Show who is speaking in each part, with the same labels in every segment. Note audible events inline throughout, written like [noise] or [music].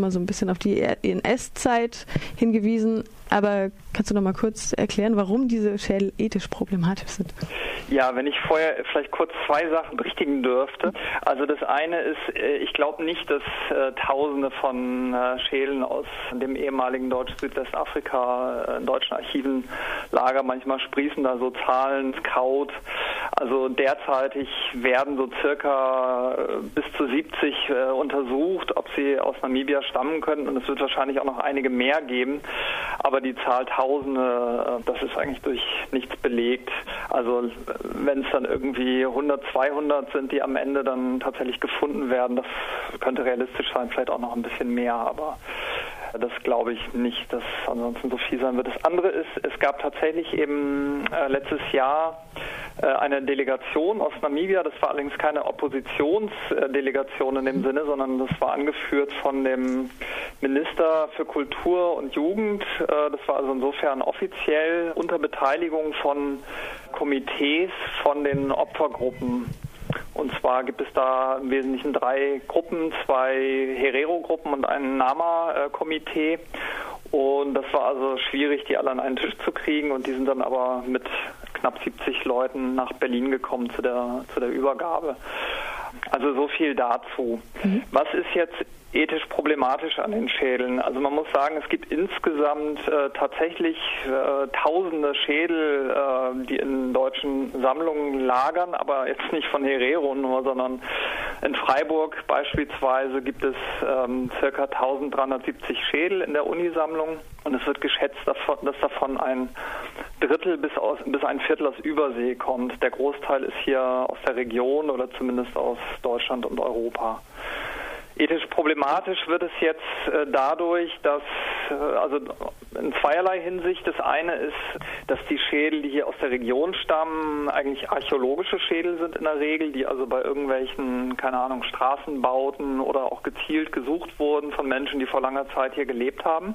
Speaker 1: immer so ein bisschen auf die NS-Zeit hingewiesen. Aber kannst du noch mal kurz erklären, warum diese Schädel ethisch problematisch sind?
Speaker 2: Ja, wenn ich vorher vielleicht kurz zwei Sachen berichtigen dürfte. Also das eine ist, äh, ich glaube nicht, dass äh, Tausende von äh, Schädeln aus dem ehemaligen Deutsch-Südwestafrika in deutschen Archiven Lager manchmal sprießen da so Zahlen, Scout. Also derzeitig werden so circa bis zu 70 äh, untersucht, ob sie aus Namibia stammen könnten und es wird wahrscheinlich auch noch einige mehr geben. Aber die Zahl Tausende, das ist eigentlich durch nichts belegt. Also wenn es dann irgendwie 100, 200 sind, die am Ende dann tatsächlich gefunden werden, das könnte realistisch sein, vielleicht auch noch ein bisschen mehr, aber das glaube ich nicht, dass ansonsten so viel sein wird. Das andere ist, es gab tatsächlich eben äh, letztes Jahr eine Delegation aus Namibia. Das war allerdings keine Oppositionsdelegation in dem Sinne, sondern das war angeführt von dem Minister für Kultur und Jugend. Äh, das war also insofern offiziell unter Beteiligung von Komitees von den Opfergruppen und zwar gibt es da im Wesentlichen drei Gruppen, zwei Herero-Gruppen und ein Nama-Komitee. Und das war also schwierig, die alle an einen Tisch zu kriegen. Und die sind dann aber mit knapp 70 Leuten nach Berlin gekommen zu der, zu der Übergabe. Also so viel dazu. Mhm. Was ist jetzt ethisch problematisch an den Schädeln. Also man muss sagen, es gibt insgesamt äh, tatsächlich äh, tausende Schädel, äh, die in deutschen Sammlungen lagern, aber jetzt nicht von Herero nur, sondern in Freiburg beispielsweise gibt es ähm, circa 1370 Schädel in der Unisammlung und es wird geschätzt, dass davon ein Drittel bis, aus, bis ein Viertel aus Übersee kommt. Der Großteil ist hier aus der Region oder zumindest aus Deutschland und Europa. Ethisch problematisch wird es jetzt äh, dadurch, dass, also in zweierlei Hinsicht. Das eine ist, dass die Schädel, die hier aus der Region stammen, eigentlich archäologische Schädel sind in der Regel, die also bei irgendwelchen, keine Ahnung, Straßenbauten oder auch gezielt gesucht wurden von Menschen, die vor langer Zeit hier gelebt haben.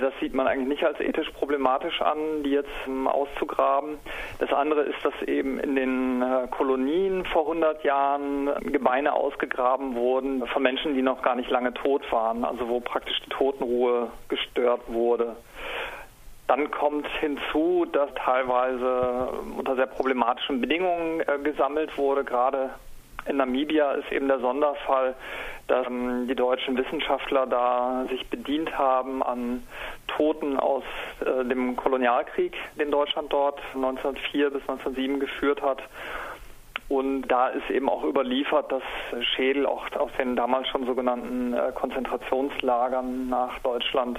Speaker 2: Das sieht man eigentlich nicht als ethisch problematisch an, die jetzt auszugraben. Das andere ist, dass eben in den äh, Kolonien vor 100 Jahren Gebeine ausgegraben wurden von Menschen, die noch gar nicht lange tot waren, also wo praktisch die Totenruhe gestört wurde. Dann kommt hinzu, dass teilweise unter sehr problematischen Bedingungen äh, gesammelt wurde. Gerade in Namibia ist eben der Sonderfall, dass ähm, die deutschen Wissenschaftler da sich bedient haben an Toten aus äh, dem Kolonialkrieg, den Deutschland dort 1904 bis 1907 geführt hat. Und da ist eben auch überliefert, dass Schädel auch aus den damals schon sogenannten äh, Konzentrationslagern nach Deutschland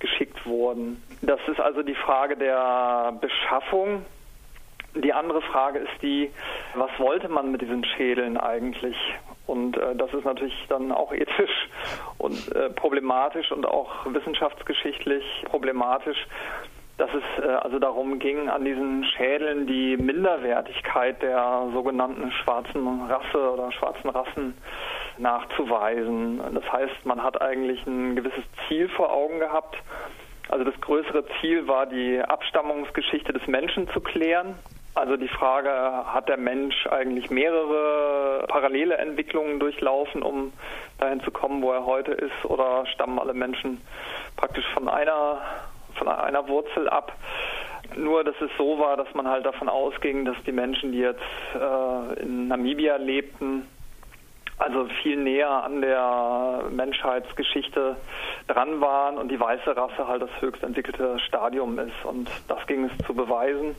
Speaker 2: geschickt wurden. Das ist also die Frage der Beschaffung die andere Frage ist die, was wollte man mit diesen Schädeln eigentlich? Und äh, das ist natürlich dann auch ethisch [laughs] und äh, problematisch und auch wissenschaftsgeschichtlich problematisch, dass es äh, also darum ging, an diesen Schädeln die Minderwertigkeit der sogenannten schwarzen Rasse oder schwarzen Rassen nachzuweisen. Das heißt, man hat eigentlich ein gewisses Ziel vor Augen gehabt. Also das größere Ziel war, die Abstammungsgeschichte des Menschen zu klären also die Frage, hat der Mensch eigentlich mehrere parallele Entwicklungen durchlaufen, um dahin zu kommen, wo er heute ist, oder stammen alle Menschen praktisch von einer, von einer Wurzel ab? Nur, dass es so war, dass man halt davon ausging, dass die Menschen, die jetzt äh, in Namibia lebten, also viel näher an der Menschheitsgeschichte dran waren und die weiße Rasse halt das höchst entwickelte Stadium ist. Und das ging es zu beweisen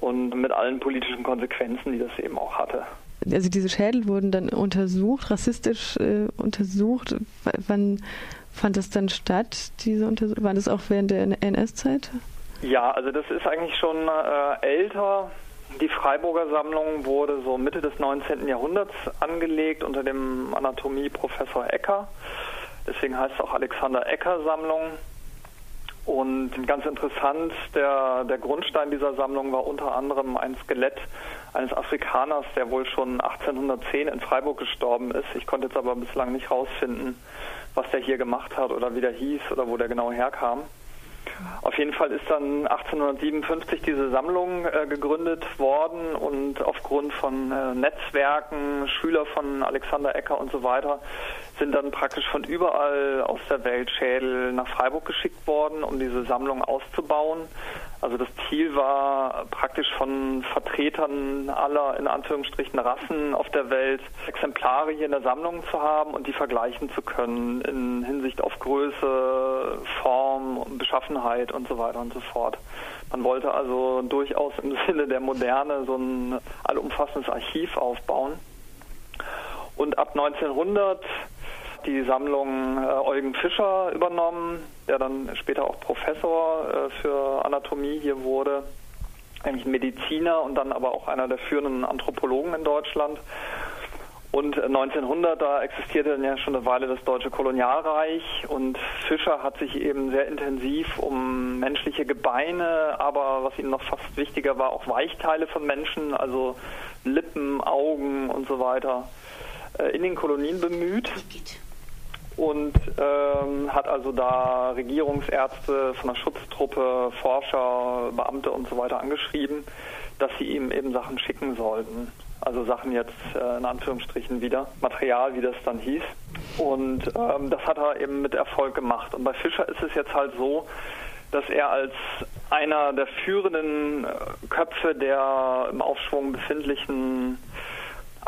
Speaker 2: und mit allen politischen Konsequenzen, die das eben auch hatte.
Speaker 1: Also diese Schädel wurden dann untersucht, rassistisch äh, untersucht. W wann fand das dann statt, diese Untersuchung? War das auch während der NS-Zeit?
Speaker 2: Ja, also das ist eigentlich schon äh, älter. Die Freiburger Sammlung wurde so Mitte des 19. Jahrhunderts angelegt unter dem Anatomieprofessor Ecker. Deswegen heißt es auch Alexander Ecker Sammlung. Und ganz interessant, der, der Grundstein dieser Sammlung war unter anderem ein Skelett eines Afrikaners, der wohl schon 1810 in Freiburg gestorben ist. Ich konnte jetzt aber bislang nicht herausfinden, was der hier gemacht hat oder wie der hieß oder wo der genau herkam. Auf jeden Fall ist dann 1857 diese Sammlung äh, gegründet worden und aufgrund von äh, Netzwerken, Schüler von Alexander Ecker und so weiter, sind dann praktisch von überall aus der Welt Schädel nach Freiburg geschickt worden, um diese Sammlung auszubauen. Also das Ziel war praktisch von Vertretern aller in Anführungsstrichen Rassen auf der Welt Exemplare hier in der Sammlung zu haben und die vergleichen zu können in Hinsicht auf Größe, Form, Beschaffenheit und so weiter und so fort. Man wollte also durchaus im [laughs] Sinne der Moderne so ein allumfassendes Archiv aufbauen. Und ab 1900 die Sammlung äh, Eugen Fischer übernommen, der dann später auch Professor äh, für Anatomie hier wurde, eigentlich ein Mediziner und dann aber auch einer der führenden Anthropologen in Deutschland. Und 1900, da existierte dann ja schon eine Weile das deutsche Kolonialreich und Fischer hat sich eben sehr intensiv um menschliche Gebeine, aber was ihm noch fast wichtiger war, auch Weichteile von Menschen, also Lippen, Augen und so weiter, äh, in den Kolonien bemüht und ähm, hat also da Regierungsärzte von der Schutztruppe, Forscher, Beamte und so weiter angeschrieben, dass sie ihm eben Sachen schicken sollten. Also Sachen jetzt äh, in Anführungsstrichen wieder, Material, wie das dann hieß. Und ähm, das hat er eben mit Erfolg gemacht. Und bei Fischer ist es jetzt halt so, dass er als einer der führenden äh, Köpfe der im Aufschwung befindlichen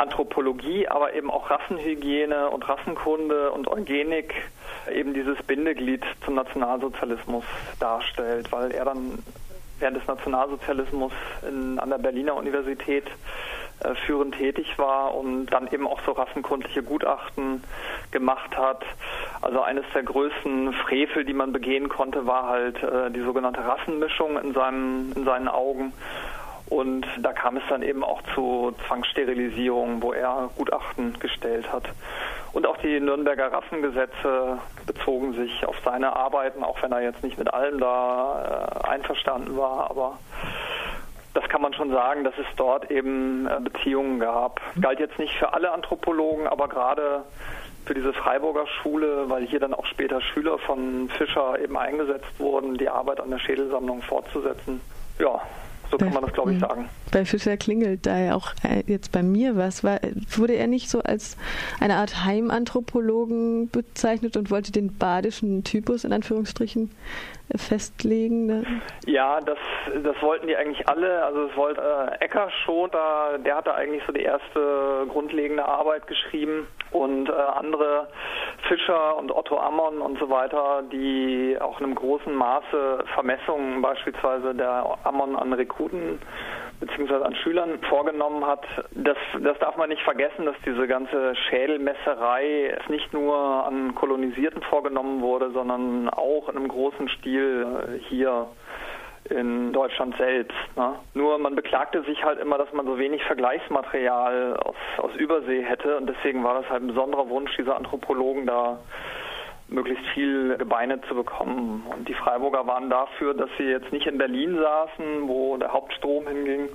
Speaker 2: Anthropologie, aber eben auch Rassenhygiene und Rassenkunde und Eugenik eben dieses Bindeglied zum Nationalsozialismus darstellt, weil er dann während des Nationalsozialismus in, an der Berliner Universität äh, führend tätig war und dann eben auch so rassenkundliche Gutachten gemacht hat. Also eines der größten Frevel, die man begehen konnte, war halt äh, die sogenannte Rassenmischung in, seinem, in seinen Augen. Und da kam es dann eben auch zu Zwangssterilisierungen, wo er Gutachten gestellt hat. Und auch die Nürnberger Rassengesetze bezogen sich auf seine Arbeiten, auch wenn er jetzt nicht mit allem da äh, einverstanden war. Aber das kann man schon sagen, dass es dort eben äh, Beziehungen gab. Galt jetzt nicht für alle Anthropologen, aber gerade für diese Freiburger Schule, weil hier dann auch später Schüler von Fischer eben eingesetzt wurden, die Arbeit an der Schädelsammlung fortzusetzen. Ja, so kann man das, glaube ich, sagen.
Speaker 1: Bei Fischer klingelt da ja auch äh, jetzt bei mir was. War, wurde er nicht so als eine Art Heimanthropologen bezeichnet und wollte den badischen Typus in Anführungsstrichen festlegen? Ne?
Speaker 2: Ja, das, das wollten die eigentlich alle. Also es wollte äh, Ecker schon, da, der hatte eigentlich so die erste grundlegende Arbeit geschrieben und äh, andere Fischer und Otto Ammon und so weiter, die auch in einem großen Maße Vermessungen beispielsweise der Ammon an Rekruten beziehungsweise an Schülern vorgenommen hat. Das, das darf man nicht vergessen, dass diese ganze Schädelmesserei nicht nur an Kolonisierten vorgenommen wurde, sondern auch in einem großen Stil äh, hier in Deutschland selbst. Ne? Nur man beklagte sich halt immer, dass man so wenig Vergleichsmaterial aus, aus Übersee hätte und deswegen war das halt ein besonderer Wunsch dieser Anthropologen da möglichst viel Gebeine zu bekommen. Und die Freiburger waren dafür, dass sie jetzt nicht in Berlin saßen, wo der Hauptstrom hinging,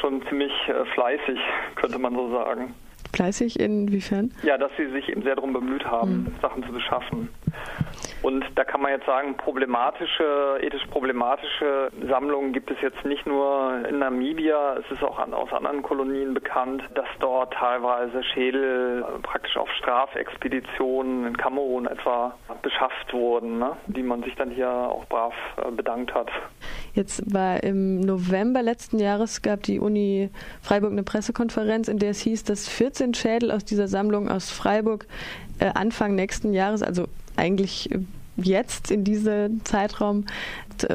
Speaker 2: schon ziemlich äh, fleißig, könnte man so sagen.
Speaker 1: Fleißig inwiefern?
Speaker 2: Ja, dass sie sich eben sehr darum bemüht haben, mhm. Sachen zu beschaffen. Und da kann man jetzt sagen, problematische, ethisch problematische Sammlungen gibt es jetzt nicht nur in Namibia, es ist auch an, aus anderen Kolonien bekannt, dass dort teilweise Schädel praktisch auf Strafexpeditionen in Kamerun etwa beschafft wurden, ne? die man sich dann hier auch brav äh, bedankt hat.
Speaker 1: Jetzt war im November letzten Jahres gab die Uni Freiburg eine Pressekonferenz, in der es hieß, dass 14 Schädel aus dieser Sammlung aus Freiburg äh, Anfang nächsten Jahres, also eigentlich jetzt in diesem Zeitraum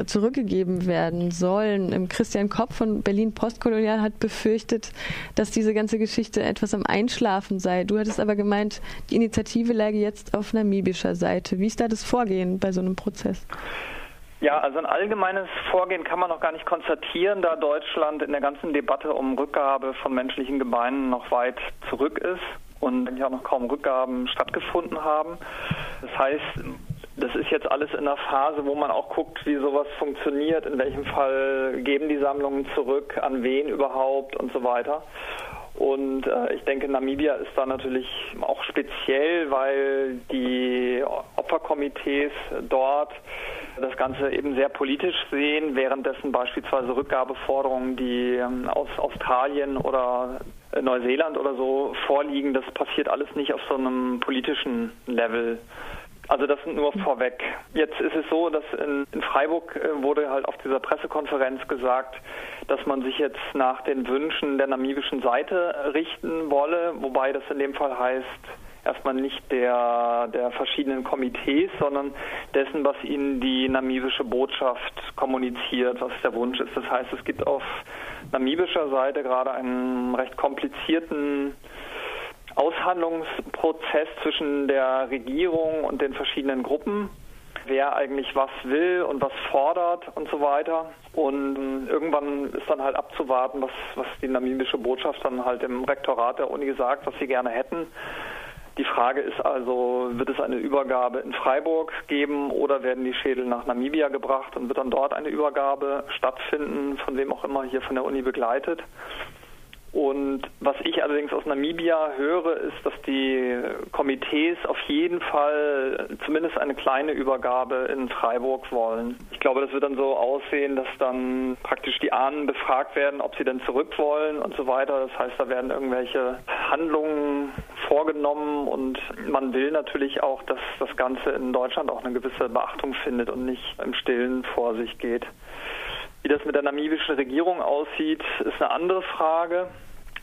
Speaker 1: zurückgegeben werden sollen. Christian Kopp von Berlin Postkolonial hat befürchtet, dass diese ganze Geschichte etwas am Einschlafen sei. Du hattest aber gemeint, die Initiative läge jetzt auf namibischer Seite. Wie ist da das Vorgehen bei so einem Prozess?
Speaker 2: Ja, also ein allgemeines Vorgehen kann man noch gar nicht konstatieren, da Deutschland in der ganzen Debatte um Rückgabe von menschlichen Gebeinen noch weit zurück ist und ja noch kaum Rückgaben stattgefunden haben. Das heißt, das ist jetzt alles in einer Phase, wo man auch guckt, wie sowas funktioniert, in welchem Fall geben die Sammlungen zurück, an wen überhaupt und so weiter. Und äh, ich denke, Namibia ist da natürlich auch speziell, weil die Opferkomitees dort das Ganze eben sehr politisch sehen, währenddessen beispielsweise Rückgabeforderungen, die ähm, aus Australien oder Neuseeland oder so vorliegen, das passiert alles nicht auf so einem politischen Level. Also das nur vorweg. Jetzt ist es so, dass in, in, Freiburg äh, wurde halt auf dieser Pressekonferenz gesagt, dass man sich jetzt nach den Wünschen der namibischen Seite richten wolle, wobei das in dem Fall heißt, erstmal nicht der, der verschiedenen Komitees, sondern dessen, was ihnen die namibische Botschaft kommuniziert, was der Wunsch ist. Das heißt, es gibt auf namibischer Seite gerade einen recht komplizierten Aushandlungsprozess zwischen der Regierung und den verschiedenen Gruppen, wer eigentlich was will und was fordert und so weiter. Und ähm, irgendwann ist dann halt abzuwarten, was, was die namibische Botschaft dann halt im Rektorat der Uni sagt, was sie gerne hätten. Die Frage ist also, wird es eine Übergabe in Freiburg geben oder werden die Schädel nach Namibia gebracht und wird dann dort eine Übergabe stattfinden, von wem auch immer hier von der Uni begleitet? Und was ich allerdings aus Namibia höre, ist, dass die Komitees auf jeden Fall zumindest eine kleine Übergabe in Freiburg wollen. Ich glaube, das wird dann so aussehen, dass dann praktisch die Ahnen befragt werden, ob sie denn zurück wollen und so weiter. Das heißt, da werden irgendwelche Handlungen vorgenommen und man will natürlich auch, dass das Ganze in Deutschland auch eine gewisse Beachtung findet und nicht im Stillen vor sich geht. Wie das mit der namibischen Regierung aussieht, ist eine andere Frage.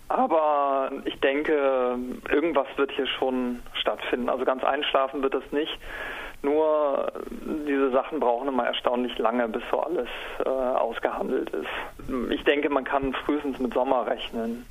Speaker 2: Aber ich denke, irgendwas wird hier schon stattfinden. Also ganz einschlafen wird es nicht. Nur diese Sachen brauchen immer erstaunlich lange, bis so alles äh, ausgehandelt ist. Ich denke, man kann frühestens mit Sommer rechnen.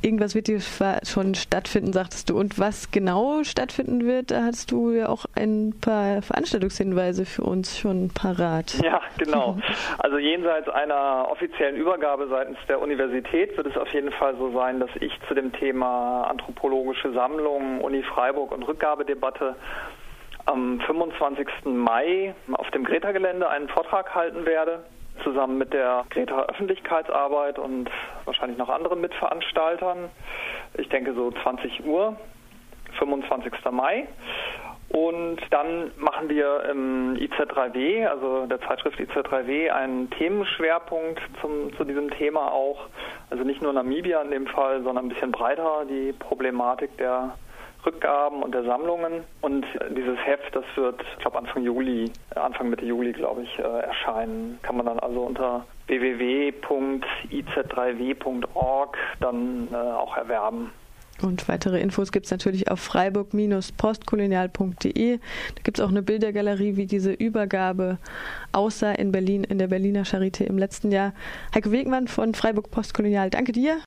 Speaker 1: Irgendwas wird hier schon stattfinden, sagtest du. Und was genau stattfinden wird, da hast du ja auch ein paar Veranstaltungshinweise für uns schon parat.
Speaker 2: Ja, genau. [laughs] Also jenseits einer offiziellen Übergabe seitens der Universität wird es auf jeden Fall so sein, dass ich zu dem Thema anthropologische Sammlung, Uni Freiburg und Rückgabedebatte am 25. Mai auf dem Greta-Gelände einen Vortrag halten werde, zusammen mit der Greta Öffentlichkeitsarbeit und wahrscheinlich noch anderen Mitveranstaltern. Ich denke so 20 Uhr, 25. Mai. Und dann machen wir im IZ3W, also der Zeitschrift IZ3W, einen Themenschwerpunkt zum, zu diesem Thema auch. Also nicht nur Namibia in dem Fall, sondern ein bisschen breiter die Problematik der Rückgaben und der Sammlungen. Und dieses Heft, das wird, ich glaube, Anfang Juli, äh, Anfang Mitte Juli, glaube ich, äh, erscheinen. Kann man dann also unter www.iz3w.org dann äh, auch erwerben.
Speaker 1: Und weitere Infos gibt es natürlich auf freiburg-postkolonial.de. Da gibt es auch eine Bildergalerie, wie diese Übergabe aussah in Berlin, in der Berliner Charité im letzten Jahr. Heike Wegmann von Freiburg Postkolonial, danke dir.